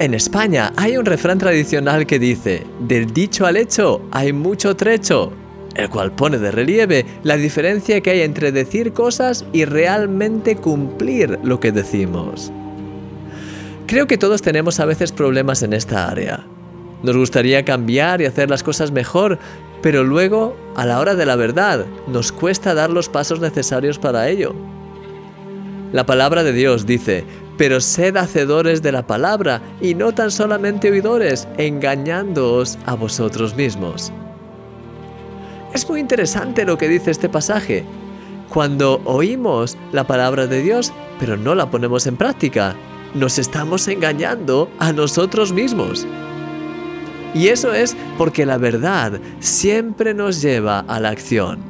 En España hay un refrán tradicional que dice, del dicho al hecho hay mucho trecho, el cual pone de relieve la diferencia que hay entre decir cosas y realmente cumplir lo que decimos. Creo que todos tenemos a veces problemas en esta área. Nos gustaría cambiar y hacer las cosas mejor, pero luego, a la hora de la verdad, nos cuesta dar los pasos necesarios para ello. La palabra de Dios dice, pero sed hacedores de la palabra y no tan solamente oidores, engañándoos a vosotros mismos. Es muy interesante lo que dice este pasaje. Cuando oímos la palabra de Dios, pero no la ponemos en práctica, nos estamos engañando a nosotros mismos. Y eso es porque la verdad siempre nos lleva a la acción.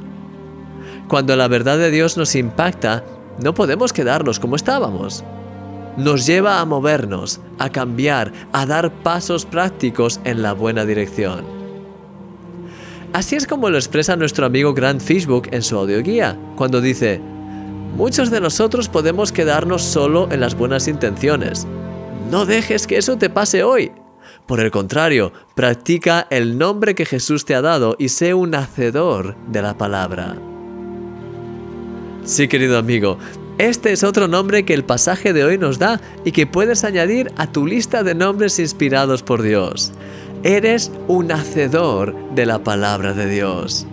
Cuando la verdad de Dios nos impacta, no podemos quedarnos como estábamos. Nos lleva a movernos, a cambiar, a dar pasos prácticos en la buena dirección. Así es como lo expresa nuestro amigo Grant Fishbook en su audioguía, cuando dice, muchos de nosotros podemos quedarnos solo en las buenas intenciones. No dejes que eso te pase hoy. Por el contrario, practica el nombre que Jesús te ha dado y sé un hacedor de la palabra. Sí, querido amigo, este es otro nombre que el pasaje de hoy nos da y que puedes añadir a tu lista de nombres inspirados por Dios. Eres un hacedor de la palabra de Dios.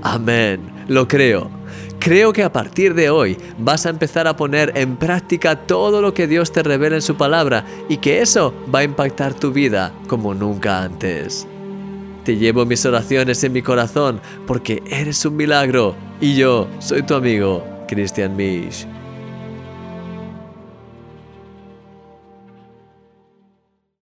Amén, lo creo. Creo que a partir de hoy vas a empezar a poner en práctica todo lo que Dios te revela en su palabra y que eso va a impactar tu vida como nunca antes. Te llevo mis oraciones en mi corazón porque eres un milagro y yo soy tu amigo Christian Misch.